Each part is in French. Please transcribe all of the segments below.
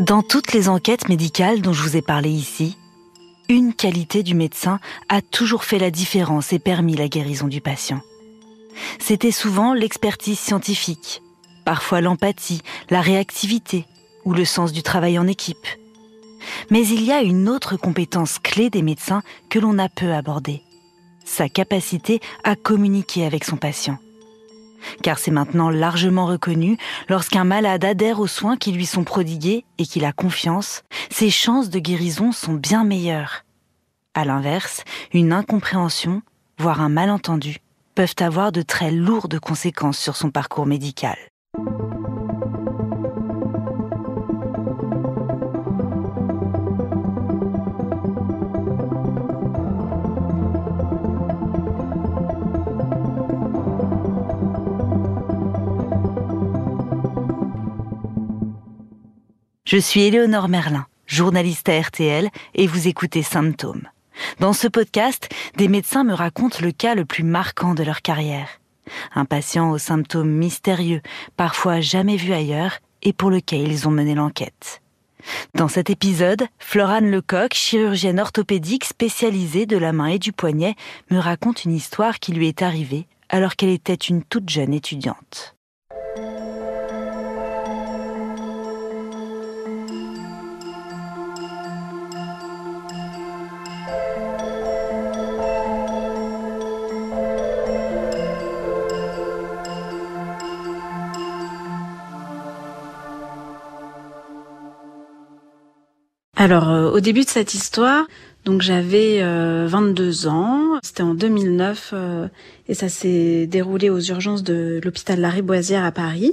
Dans toutes les enquêtes médicales dont je vous ai parlé ici, une qualité du médecin a toujours fait la différence et permis la guérison du patient. C'était souvent l'expertise scientifique, parfois l'empathie, la réactivité ou le sens du travail en équipe. Mais il y a une autre compétence clé des médecins que l'on a peu abordée, sa capacité à communiquer avec son patient. Car c'est maintenant largement reconnu, lorsqu'un malade adhère aux soins qui lui sont prodigués et qu'il a confiance, ses chances de guérison sont bien meilleures. À l'inverse, une incompréhension, voire un malentendu, peuvent avoir de très lourdes conséquences sur son parcours médical. Je suis Éléonore Merlin, journaliste à RTL, et vous écoutez Symptômes. Dans ce podcast, des médecins me racontent le cas le plus marquant de leur carrière. Un patient aux symptômes mystérieux, parfois jamais vu ailleurs, et pour lequel ils ont mené l'enquête. Dans cet épisode, Florane Lecoq, chirurgienne orthopédique spécialisée de la main et du poignet, me raconte une histoire qui lui est arrivée alors qu'elle était une toute jeune étudiante. Alors, euh, au début de cette histoire, donc j'avais 22 euh, ans, c'était en 2009 euh, et ça s'est déroulé aux urgences de l'hôpital Lariboisière à Paris.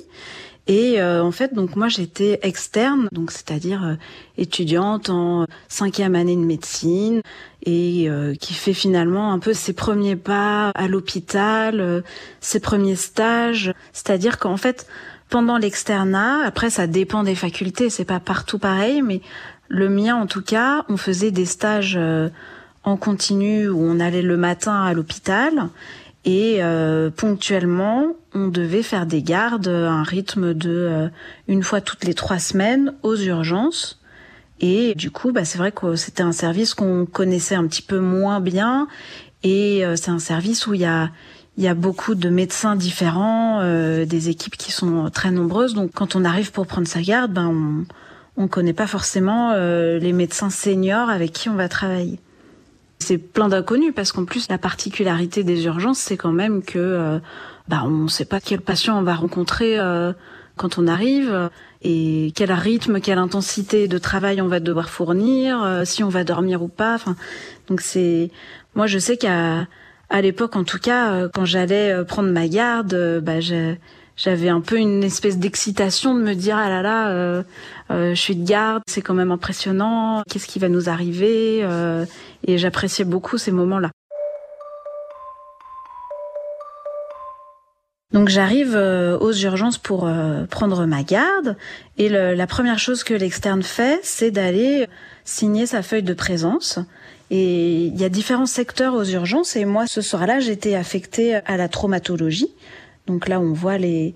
Et en fait, donc moi j'étais externe, donc c'est-à-dire étudiante en cinquième année de médecine et qui fait finalement un peu ses premiers pas à l'hôpital, ses premiers stages. C'est-à-dire qu'en fait, pendant l'externat, après ça dépend des facultés, c'est pas partout pareil, mais le mien, en tout cas, on faisait des stages euh, en continu où on allait le matin à l'hôpital et euh, ponctuellement, on devait faire des gardes à un rythme de euh, une fois toutes les trois semaines aux urgences. Et du coup, bah, c'est vrai que c'était un service qu'on connaissait un petit peu moins bien. Et c'est un service où il y a, beaucoup de médecins différents, des équipes qui sont très nombreuses. Donc quand on arrive pour prendre sa garde, ben on, on connaît pas forcément euh, les médecins seniors avec qui on va travailler. C'est plein d'inconnus parce qu'en plus la particularité des urgences, c'est quand même que euh, bah on sait pas quel patient on va rencontrer euh, quand on arrive et quel rythme, quelle intensité de travail on va devoir fournir, si on va dormir ou pas. Enfin, donc c'est moi je sais qu'à à l'époque en tout cas quand j'allais prendre ma garde, bah j'ai j'avais un peu une espèce d'excitation de me dire ah là là euh, euh, je suis de garde c'est quand même impressionnant qu'est-ce qui va nous arriver euh, et j'appréciais beaucoup ces moments-là. Donc j'arrive aux urgences pour prendre ma garde et la première chose que l'externe fait c'est d'aller signer sa feuille de présence. Et il y a différents secteurs aux urgences et moi ce soir-là j'étais affectée à la traumatologie donc là, on voit les,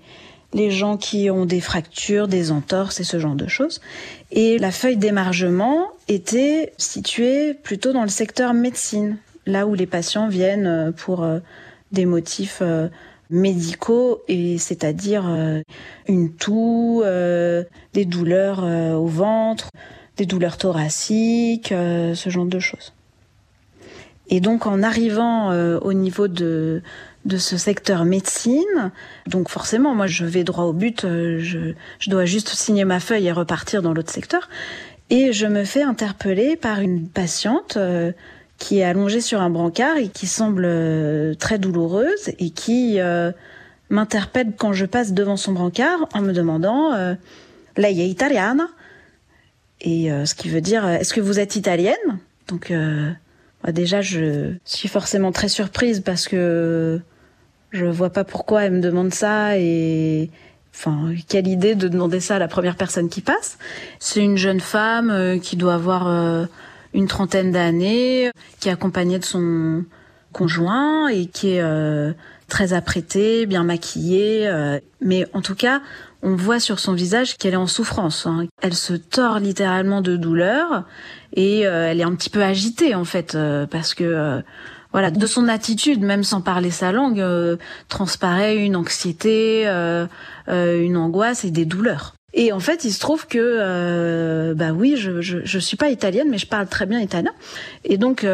gens qui ont des fractures, des entorses et ce genre de choses. Et la feuille d'émargement était située plutôt dans le secteur médecine, là où les patients viennent euh, pour euh, des motifs euh, médicaux et c'est-à-dire une toux, des douleurs au ventre, des douleurs thoraciques, ce genre de choses. Et donc en arrivant au niveau de de ce secteur médecine. Donc forcément, moi, je vais droit au but. Euh, je, dois juste signer ma feuille et repartir dans l'autre secteur. Et je me fais interpeller par une patiente euh, qui est allongée sur un brancard et qui semble euh, très douloureuse et qui m'interpelle quand je passe devant son brancard en me demandant Lei è italiana? Et ce qui veut dire Est-ce que vous êtes italienne? Donc déjà, je suis forcément très surprise parce que je vois pas pourquoi elle me demande ça et enfin quelle idée de demander ça à la première personne qui passe. C'est une jeune femme euh, qui doit avoir euh, une trentaine d'années, qui est accompagnée de son conjoint et qui est euh, très apprêtée, bien maquillée. mais en tout cas, on voit sur son visage qu'elle est en souffrance. Hein. Elle se tord littéralement de douleur et euh, elle est un petit peu agitée en fait euh, parce que euh, voilà de son attitude, même sans parler sa langue, transparaît une anxiété, une angoisse et des douleurs. Et en fait, il se trouve que bah oui, je, je je suis pas italienne, mais je parle très bien italien et donc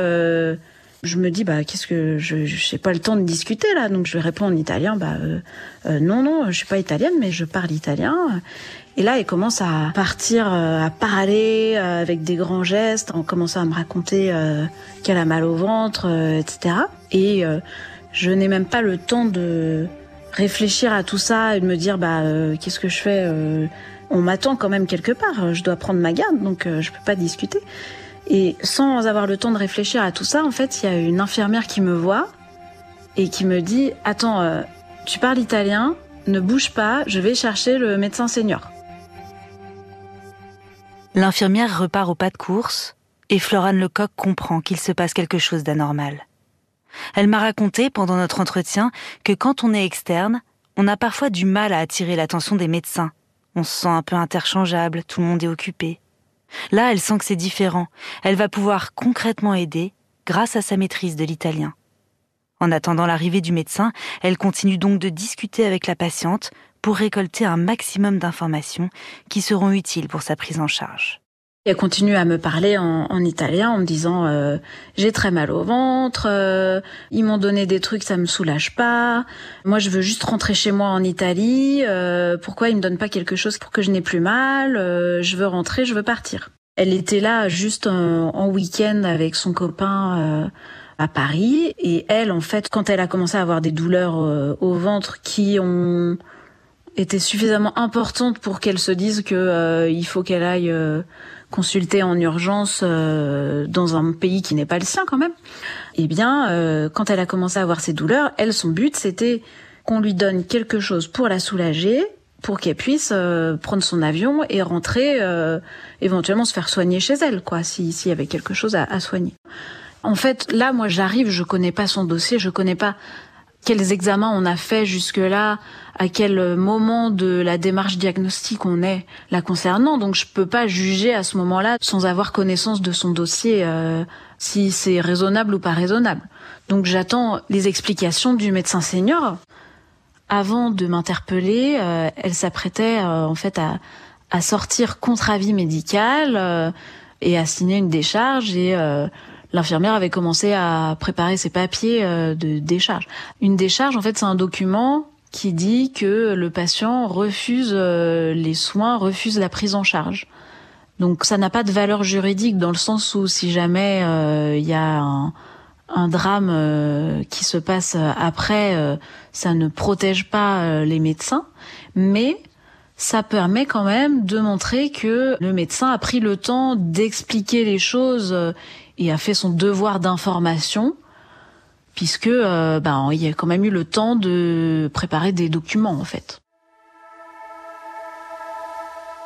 je me dis bah qu'est-ce que je n'ai pas le temps de discuter là. Donc je vais répondre en italien bah euh, euh, non non je suis pas italienne mais je parle italien. Et là il commence à partir euh, à parler avec des grands gestes on commence à me raconter qu'elle a mal au ventre etc et je n'ai même pas le temps de réfléchir à tout ça et de me dire bah qu'est-ce que je fais on m'attend quand même quelque part je dois prendre ma garde donc je peux pas discuter et sans avoir le temps de réfléchir à tout ça, en fait, il y a une infirmière qui me voit et qui me dit Attends, euh, tu parles italien, ne bouge pas, je vais chercher le médecin senior. L'infirmière repart au pas de course et Florane Lecoq comprend qu'il se passe quelque chose d'anormal. Elle m'a raconté pendant notre entretien que quand on est externe, on a parfois du mal à attirer l'attention des médecins. On se sent un peu interchangeable, tout le monde est occupé. Là, elle sent que c'est différent. Elle va pouvoir concrètement aider grâce à sa maîtrise de l'italien. En attendant l'arrivée du médecin, elle continue donc de discuter avec la patiente pour récolter un maximum d'informations qui seront utiles pour sa prise en charge. Elle continue à me parler en, italien en me disant euh, j'ai très mal au ventre, euh, ils m'ont donné des trucs, ça me soulage pas. Moi, je veux juste rentrer chez moi en Italie. Euh, pourquoi ils me donnent pas quelque chose pour que je n'ai plus mal Je veux rentrer, je veux partir. Elle était là juste en, en week-end avec son copain à Paris et elle, en fait, quand elle a commencé à avoir des douleurs au ventre qui ont été suffisamment importantes pour qu'elle se dise que il faut qu'elle aille consulter en urgence euh, dans un pays qui n'est pas le sien quand même, eh bien, euh, quand elle a commencé à avoir ses douleurs, elle, son but, c'était qu'on lui donne quelque chose pour la soulager, pour qu'elle puisse euh, prendre son avion et rentrer, éventuellement se faire soigner chez elle, quoi, s'il y avait quelque chose à, à soigner. En fait, là, moi, j'arrive, je connais pas son dossier, je connais pas quels examens on a fait jusque-là, à quel moment de la démarche diagnostique on est la concernant. Donc je peux pas juger à ce moment-là sans avoir connaissance de son dossier euh, si c'est raisonnable ou pas raisonnable. Donc j'attends les explications du médecin senior. Avant de m'interpeller, euh, elle s'apprêtait euh, en fait à, à sortir contre avis médical et à signer une décharge et l'infirmière avait commencé à préparer ses papiers euh, de décharge. Une décharge, en fait, c'est un document qui dit que le patient refuse euh, les soins, refuse la prise en charge. Donc ça n'a pas de valeur juridique dans le sens où si jamais euh, il y a un, drame qui se passe après, ça ne protège pas les médecins, mais ça permet quand même de montrer que le médecin a pris le temps d'expliquer les choses et a fait son devoir d'information puisque euh, ben il y a quand même eu le temps de préparer des documents en fait.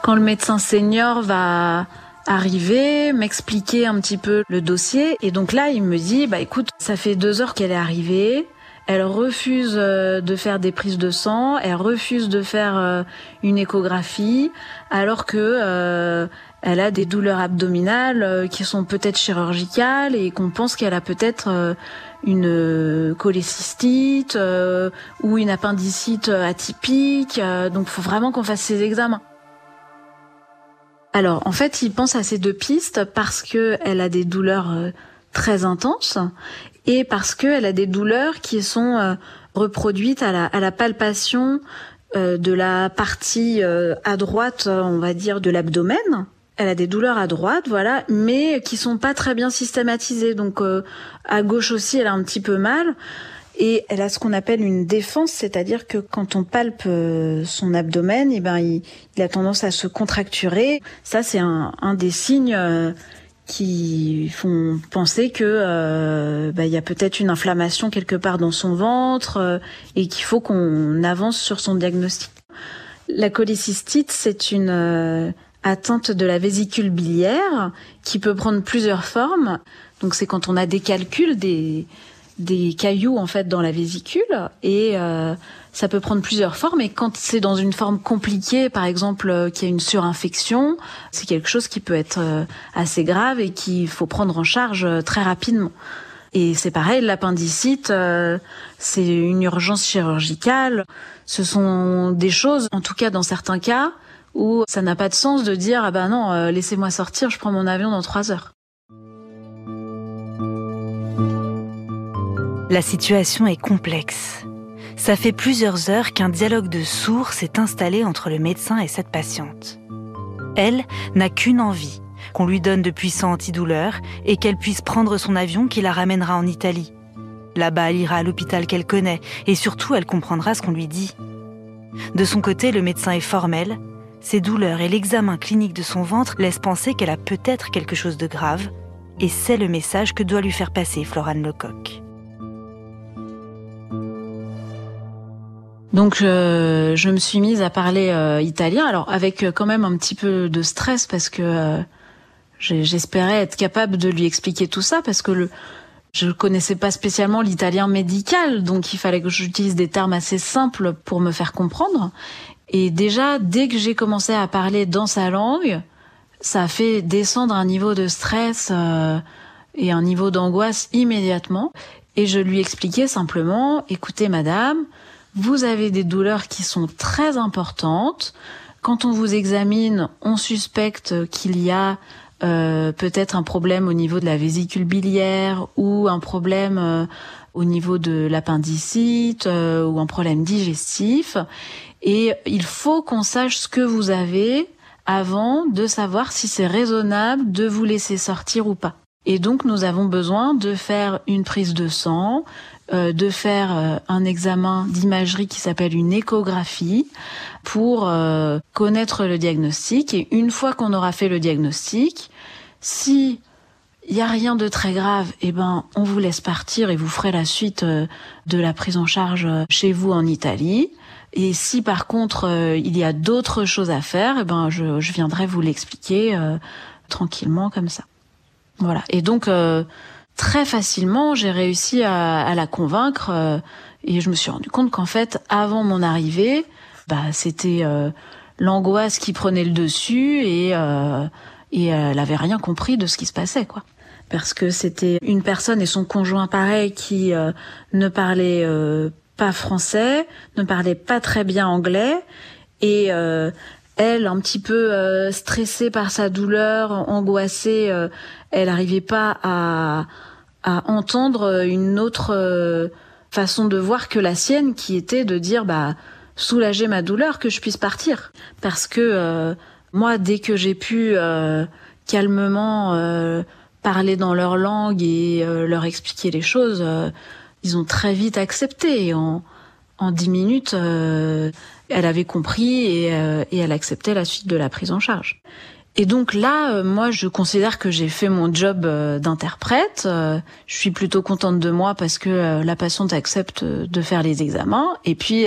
Quand le médecin senior va arriver, m'expliquer un petit peu le dossier et donc là il me dit bah écoute ça fait deux heures qu'elle est arrivée, elle refuse euh, de faire des prises de sang, elle refuse de faire euh, une échographie, alors que elle a des douleurs abdominales euh, qui sont peut-être chirurgicales et qu'on pense qu'elle a peut-être euh, une euh, cholécystite ou une appendicite atypique. donc, faut vraiment qu'on fasse ces examens. Alors, en fait, il pense à ces deux pistes parce que elle a des douleurs très intenses et parce qu'elle a des douleurs qui sont reproduites à la, à la palpation de la partie à droite, on va dire, de l'abdomen elle a des douleurs à droite, voilà, mais qui sont pas très bien systématisées. Donc euh, à gauche aussi, elle a un petit peu mal. Et elle a ce qu'on appelle une défense, c'est-à-dire que quand on palpe euh, son abdomen, eh ben, il, a tendance à se contracturer. Ça, c'est un, des signes euh, qui font penser que bah, il y a peut-être une inflammation quelque part dans son ventre et qu'il faut qu'on avance sur son diagnostic. La cholécystite, c'est une atteinte de la vésicule biliaire qui peut prendre plusieurs formes. Donc c'est quand on a des calculs, des, des cailloux en fait dans la vésicule et euh, ça peut prendre plusieurs formes et quand c'est dans une forme compliquée, par exemple euh, qu'il y a une surinfection, c'est quelque chose qui peut être euh, assez grave et qu'il faut prendre en charge euh, très rapidement. Et c'est pareil, l'appendicite, c'est une urgence chirurgicale. Ce sont des choses, en tout cas dans certains cas, où ça n'a pas de sens de dire ah ben non, laissez-moi sortir, je prends mon avion dans trois heures. La situation est complexe. Ça fait plusieurs heures qu'un dialogue de sourds s'est installé entre le médecin et cette patiente. Elle n'a qu'une envie, qu'on lui donne de puissants antidouleurs et qu'elle puisse prendre son avion qui la ramènera en Italie. Là-bas, elle ira à l'hôpital qu'elle connaît et surtout elle comprendra ce qu'on lui dit. De son côté, le médecin est formel. Ses douleurs et l'examen clinique de son ventre laissent penser qu'elle a peut-être quelque chose de grave et c'est le message que doit lui faire passer Florane Lecoq. Donc euh, je me suis mise à parler euh, italien, alors avec euh, quand même un petit peu de stress parce que j'espérais être capable de lui expliquer tout ça parce que le je connaissais pas spécialement l'italien médical, donc il fallait que j'utilise des termes assez simples pour me faire comprendre. Et déjà, dès que j'ai commencé à parler dans sa langue, ça a fait descendre un niveau de stress et un niveau d'angoisse immédiatement. Et je lui expliquais simplement, écoutez madame, vous avez des douleurs qui sont très importantes. Quand on vous examine, on suspecte qu'il y a euh, peut-être un problème au niveau de la vésicule biliaire ou un problème euh, au niveau de l'appendicite euh, ou un problème digestif. Et il faut qu'on sache ce que vous avez avant de savoir si c'est raisonnable de vous laisser sortir ou pas. Et donc nous avons besoin de faire une prise de sang, euh, de faire euh, un examen d'imagerie qui s'appelle une échographie pour euh, connaître le diagnostic. Et une fois qu'on aura fait le diagnostic, si il y a rien de très grave, eh ben on vous laisse partir et vous ferez la suite de la prise en charge chez vous en Italie. Et si par contre il y a d'autres choses à faire, eh ben je, je viendrai vous l'expliquer tranquillement comme ça. Voilà. Et donc très facilement, j'ai réussi à, la convaincre euh, et je me suis rendu compte qu'en fait, avant mon arrivée, bah, c'était euh, l'angoisse qui prenait le dessus et, euh, et elle avait rien compris de ce qui se passait, quoi. Parce que c'était une personne et son conjoint pareil qui ne parlait pas français, ne parlait pas très bien anglais et elle, un petit peu stressée par sa douleur, angoissée, elle n'arrivait pas à, à entendre une autre euh, façon de voir que la sienne, qui était de dire bah soulager ma douleur, que je puisse partir, parce que euh, moi, dès que j'ai pu euh, calmement parler dans leur langue et leur expliquer les choses, ils ont très vite accepté. en en dix minutes, elle avait compris et, et elle acceptait la suite de la prise en charge. Et donc là, euh, moi, je considère que j'ai fait mon job euh, d'interprète. Euh, je suis plutôt contente de moi parce que la patiente accepte de faire les examens. Et puis,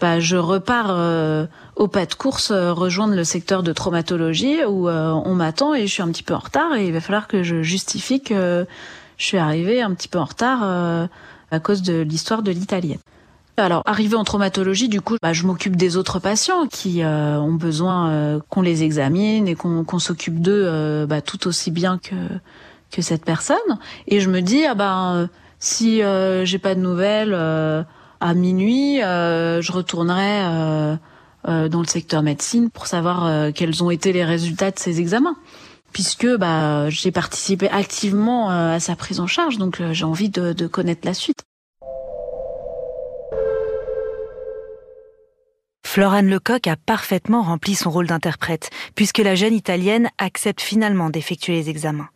bah, je repars au pas de course rejoindre le secteur de traumatologie où on m'attend et je suis un petit peu en retard et il va falloir que je justifie que je suis arrivée un petit peu en retard à cause de l'histoire de l'italienne. Alors, arrivé en traumatologie, du coup, bah, je m'occupe des autres patients qui euh, ont besoin euh, qu'on les examine et qu'on s'occupe d'eux euh, bah, tout aussi bien que que cette personne. Et je me dis, ah ben, si j'ai pas de nouvelles à minuit, je retournerai dans le secteur médecine pour savoir quels ont été les résultats de ces examens puisque bah, j'ai participé activement à sa prise en charge, donc j'ai envie de, de connaître la suite. Florane Lecoq a parfaitement rempli son rôle d'interprète, puisque la jeune Italienne accepte finalement d'effectuer les examens.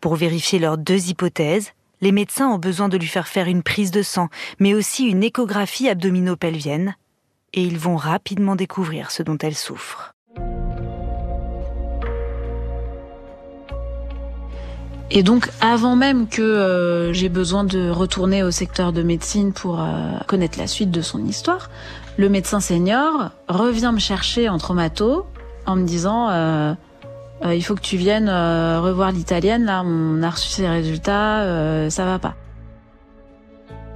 Pour vérifier leurs deux hypothèses, les médecins ont besoin de lui faire faire une prise de sang, mais aussi une échographie abdominopelvienne, et ils vont rapidement découvrir ce dont elle souffre. Et donc, avant même que euh, j'ai besoin de retourner au secteur de médecine pour euh, connaître la suite de son histoire, le médecin senior revient me chercher en traumato en me disant euh, euh, il faut que tu viennes revoir l'italienne là on a reçu ses résultats ça va pas.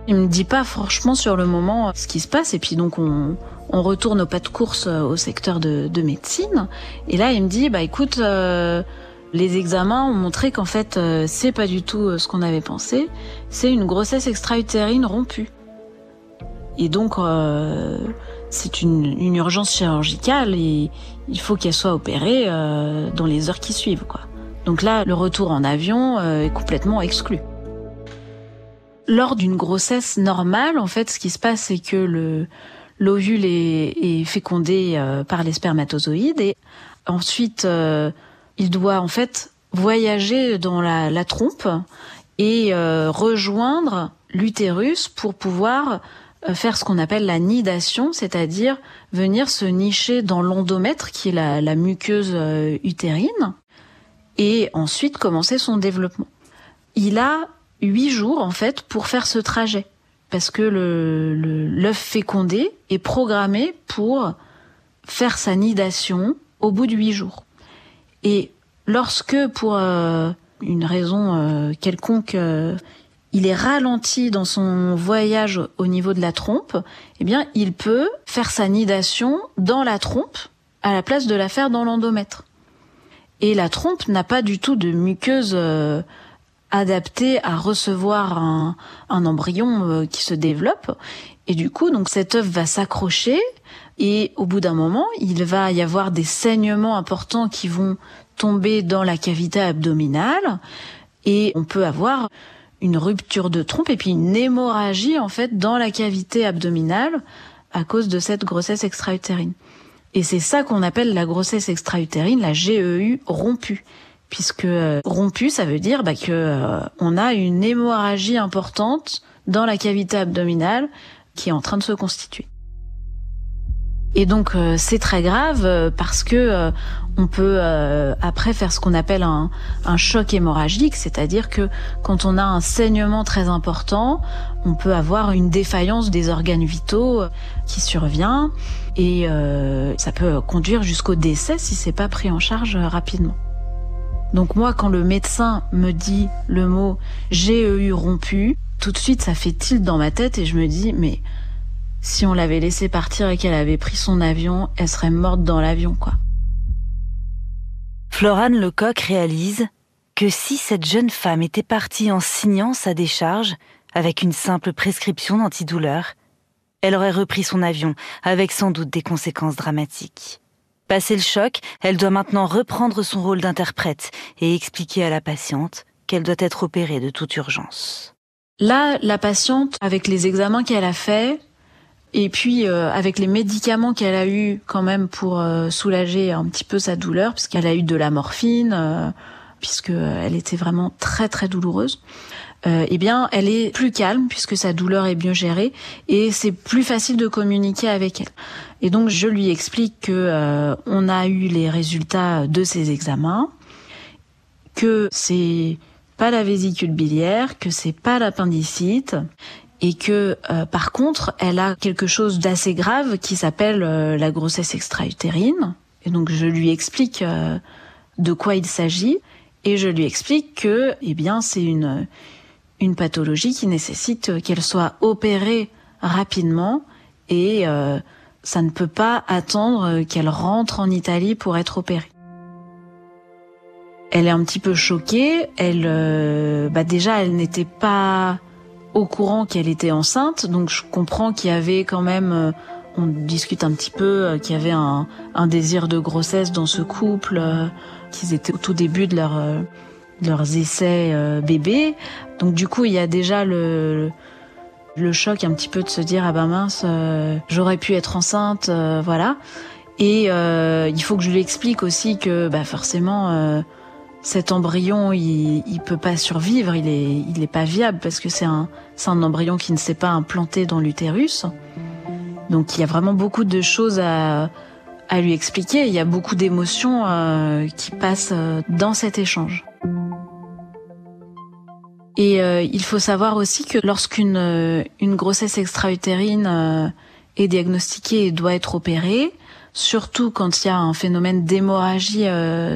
Il me dit pas franchement sur le moment ce qui se passe et puis donc on, retourne au pas de course au secteur de, de médecine. Et là il me dit bah écoute les examens ont montré qu'en fait euh, c'est pas du tout euh, ce qu'on avait pensé, c'est une grossesse extra-utérine rompue. Et donc euh, c'est une, urgence chirurgicale et il faut qu'elle soit opérée dans les heures qui suivent quoi. Donc là le retour en avion est complètement exclu. Lors d'une grossesse normale, en fait, ce qui se passe, c'est que le l'ovule est, est, fécondé par les spermatozoïdes et ensuite il doit en fait voyager dans la, trompe et euh, rejoindre l'utérus pour pouvoir faire ce qu'on appelle la nidation, c'est-à-dire venir se nicher dans l'endomètre qui est la, muqueuse utérine et ensuite commencer son développement. Il a huit jours en fait pour faire ce trajet parce que l'œuf fécondé est programmé pour faire sa nidation au bout de huit jours. Et lorsque, pour euh, une raison euh, quelconque, euh, il est ralenti dans son voyage au niveau de la trompe, eh bien, il peut faire sa nidation dans la trompe à la place de la faire dans l'endomètre. Et la trompe n'a pas du tout de muqueuse adapté à recevoir un, un embryon euh, qui se développe. Et du coup, donc cet œuf va s'accrocher et au bout d'un moment, il va y avoir des saignements importants qui vont tomber dans la cavité abdominale et on peut avoir une rupture de trompe et puis une hémorragie en fait dans la cavité abdominale à cause de cette grossesse extra-utérine. Et c'est ça qu'on appelle la grossesse extra-utérine, la GEU rompue puisque euh, rompu, ça veut dire bah, que euh, on a une hémorragie importante dans la cavité abdominale qui est en train de se constituer. Et donc euh, c'est très grave parce que on peut après faire ce qu'on appelle un, un choc hémorragique, c'est-à-dire que quand on a un saignement très important, on peut avoir une défaillance des organes vitaux qui survient et ça peut conduire jusqu'au décès si c'est pas pris en charge rapidement. Donc moi, quand le médecin me dit le mot GEU rompu, tout de suite, ça fait tilt dans ma tête et je me dis, mais si on l'avait laissé partir et qu'elle avait pris son avion, elle serait morte dans l'avion, quoi. Florane Lecoq réalise que si cette jeune femme était partie en signant sa décharge, avec une simple prescription d'antidouleur, elle aurait repris son avion, avec sans doute des conséquences dramatiques. Passé le choc, elle doit maintenant reprendre son rôle d'interprète et expliquer à la patiente qu'elle doit être opérée de toute urgence. Là, la patiente, avec les examens qu'elle a faits, et puis euh, avec les médicaments qu'elle a eu quand même pour euh, soulager un petit peu sa douleur, puisqu'elle a eu de la morphine, euh, puisque elle était vraiment très très douloureuse. Eh bien, elle est plus calme puisque sa douleur est mieux gérée et c'est plus facile de communiquer avec elle. Et donc je lui explique que euh, on a eu les résultats de ces examens, que c'est pas la vésicule biliaire, que c'est pas l'appendicite et que euh, par contre, elle a quelque chose d'assez grave qui s'appelle euh, la grossesse extra-utérine. Et donc je lui explique de quoi il s'agit et je lui explique que eh bien c'est une une pathologie qui nécessite qu'elle soit opérée rapidement et ça ne peut pas attendre qu'elle rentre en Italie pour être opérée. Elle est un petit peu choquée. Elle, euh, bah déjà, elle n'était pas au courant qu'elle était enceinte, donc je comprends qu'il y avait quand même, euh, on discute un petit peu, euh, qu'il y avait un, un, désir de grossesse dans ce couple, qu'ils étaient au tout début de leur leurs essais bébés. Donc du coup, il y a déjà le le choc un petit peu de se dire ah ben mince euh, j'aurais pu être enceinte euh, voilà. Et euh, il faut que je lui explique aussi que bah forcément cet embryon il, il peut pas survivre il est il est pas viable parce que c'est un c'est un embryon qui ne s'est pas implanté dans l'utérus. Donc il y a vraiment beaucoup de choses à à lui expliquer. Il y a beaucoup d'émotions qui passent dans cet échange et euh, il faut savoir aussi que lorsqu'une euh, une grossesse extra-utérine euh, est diagnostiquée et doit être opérée, surtout quand il y a un phénomène d'hémorragie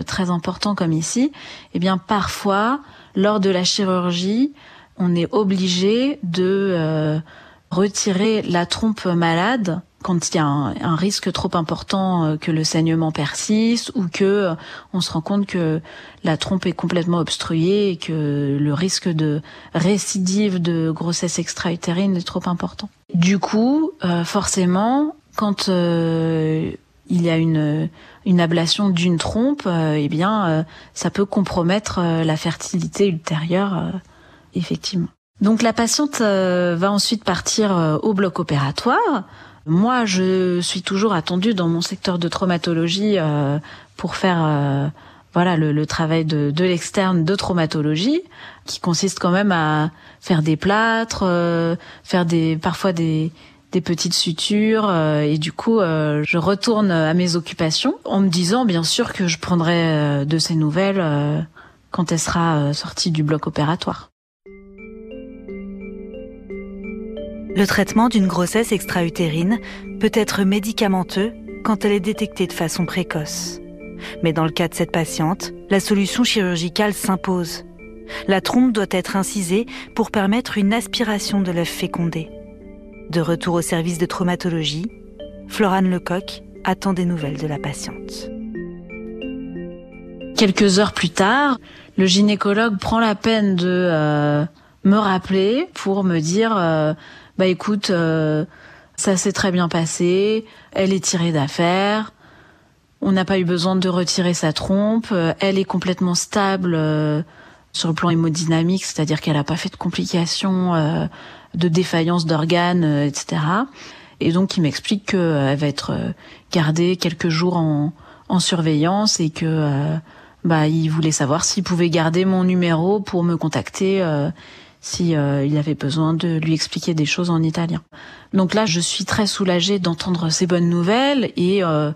très important comme ici, eh bien parfois lors de la chirurgie, on est obligé de retirer la trompe malade quand il y a un, risque trop important euh, que le saignement persiste ou que euh, on se rend compte que la trompe est complètement obstruée et que le risque de récidive de grossesse extra-utérine est trop important. Du coup, euh, forcément, quand il y a une, une ablation d'une trompe, eh bien, ça peut compromettre la fertilité ultérieure, effectivement. Donc la patiente va ensuite partir au bloc opératoire. Moi, je suis toujours attendue dans mon secteur de traumatologie euh, pour faire euh, voilà le, travail de, l'externe de traumatologie, qui consiste quand même à faire des plâtres, euh, faire des parfois des des petites sutures et du coup je retourne à mes occupations en me disant bien sûr que je prendrai de ces nouvelles quand elle sera sortie du bloc opératoire. Le traitement d'une grossesse extra-utérine peut être médicamenteux quand elle est détectée de façon précoce. Mais dans le cas de cette patiente, la solution chirurgicale s'impose. La trompe doit être incisée pour permettre une aspiration de l'œuf fécondé. De retour au service de traumatologie, Florane Lecoq attend des nouvelles de la patiente. Quelques heures plus tard, le gynécologue prend la peine de euh, me rappeler pour me dire euh, bah écoute, euh, ça s'est très bien passé, elle est tirée d'affaire, on n'a pas eu besoin de retirer sa trompe, euh, elle est complètement stable euh, sur le plan hémodynamique, c'est-à-dire qu'elle n'a pas fait de complications, de défaillance d'organes, etc. Et donc il m'explique qu'elle va être gardée quelques jours en, en surveillance et que bah il voulait savoir s'il pouvait garder mon numéro pour me contacter si euh, il avait besoin de lui expliquer des choses en italien. Donc là, je suis très soulagée d'entendre ces bonnes nouvelles et euh,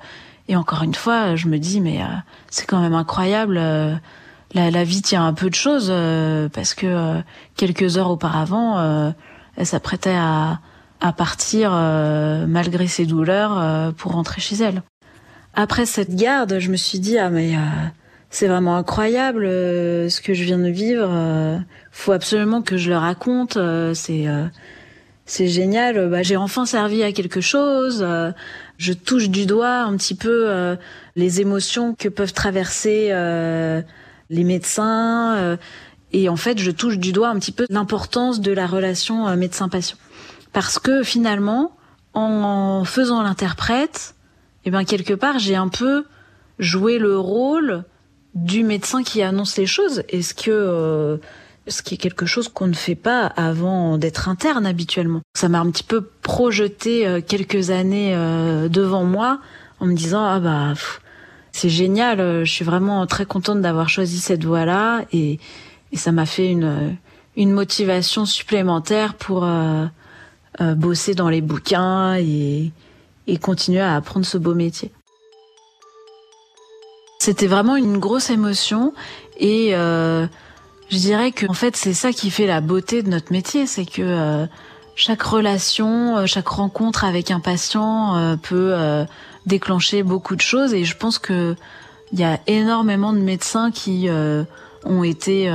et encore une fois, je me dis mais euh, c'est quand même incroyable. La, vie tient un peu de choses parce que quelques heures auparavant, elle s'apprêtait à, à partir malgré ses douleurs pour rentrer chez elle. Après cette garde, je me suis dit ah mais c'est vraiment incroyable euh, ce que je viens de vivre. Euh, faut absolument que je le raconte. Euh, c'est c'est génial. Bah, j'ai enfin servi à quelque chose. je touche du doigt un petit peu les émotions que peuvent traverser les médecins. et en fait, je touche du doigt un petit peu l'importance de la relation médecin-patient. Parce que finalement, en faisant l'interprète, eh ben quelque part, j'ai un peu joué le rôle du médecin qui annonce les choses. Est-ce que euh, ce qui est quelque chose qu'on ne fait pas avant d'être interne habituellement? Ça m'a un petit peu projeté euh, quelques années euh, devant moi en me disant ah bah c'est génial, je suis vraiment très contente d'avoir choisi cette voie-là. Et, et ça m'a fait une une motivation supplémentaire pour bosser dans les bouquins et, et continuer à apprendre ce beau métier. C'était vraiment une grosse émotion. Et euh, je dirais que en fait c'est ça qui fait la beauté de notre métier, c'est que euh, chaque relation, euh, chaque rencontre avec un patient peut déclencher beaucoup de choses. Et je pense que il y a énormément de médecins qui ont été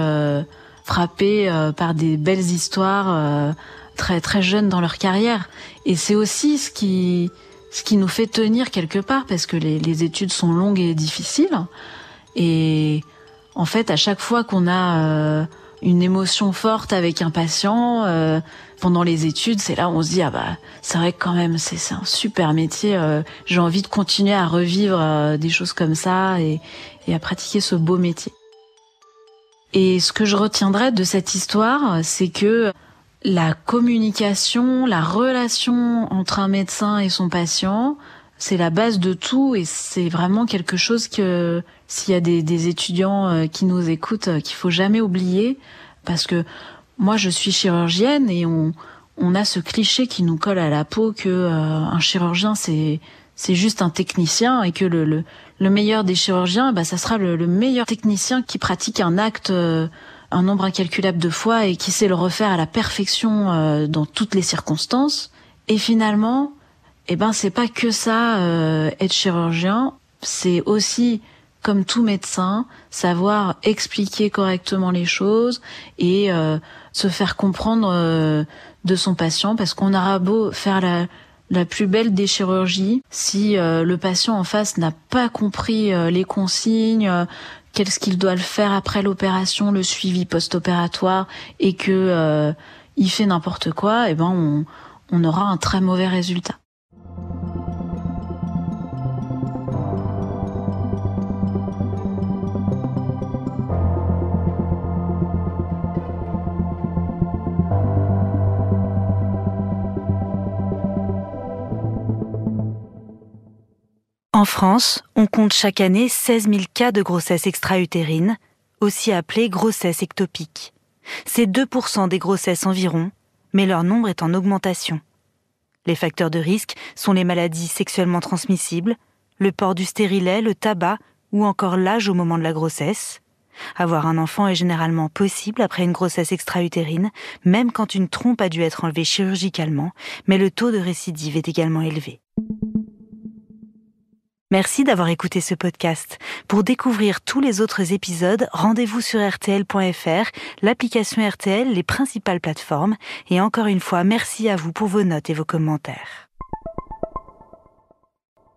frappés par des belles histoires très très jeunes dans leur carrière. Et c'est aussi ce qui ce qui nous fait tenir quelque part parce que les, études sont longues et difficiles. Et en fait, à chaque fois qu'on a euh, une émotion forte avec un patient euh, pendant les études, c'est là où on se dit ah bah c'est vrai que quand même c'est un super métier. Euh, j'ai envie de continuer à revivre des choses comme ça et à pratiquer ce beau métier. Et ce que je retiendrai de cette histoire, c'est que la communication, la relation entre un médecin et son patient, c'est la base de tout et c'est vraiment quelque chose que s'il y a des, étudiants euh, qui nous écoutent, euh, qu'il faut jamais oublier parce que moi je suis chirurgienne et on, on a ce cliché qui nous colle à la peau que euh, un chirurgien c'est c'est juste un technicien et que le, le, meilleur des chirurgiens, bah, ça sera le, meilleur technicien qui pratique un acte un nombre incalculable de fois et qui sait le refaire à la perfection euh, dans toutes les circonstances. Et finalement, eh ben c'est pas que ça euh, être chirurgien, c'est aussi comme tout médecin, savoir expliquer correctement les choses et euh, se faire comprendre euh, de son patient, parce qu'on aura beau faire la, la plus belle des chirurgies, si euh, le patient en face n'a pas compris les consignes, qu'est-ce qu'il doit le faire après l'opération, le suivi post-opératoire, et que il fait n'importe quoi, et eh ben on, on aura un très mauvais résultat. En France, on compte chaque année 16 000 cas de grossesse extra-utérine, aussi appelée grossesse ectopique. C'est 2% des grossesses environ, mais leur nombre est en augmentation. Les facteurs de risque sont les maladies sexuellement transmissibles, le port du stérilet, le tabac ou encore l'âge au moment de la grossesse. Avoir un enfant est généralement possible après une grossesse extra-utérine, même quand une trompe a dû être enlevée chirurgicalement, mais le taux de récidive est également élevé. Merci d'avoir écouté ce podcast. Pour découvrir tous les autres épisodes, rendez-vous sur rtl.fr, l'application RTL, les principales plateformes. Et encore une fois, merci à vous pour vos notes et vos commentaires.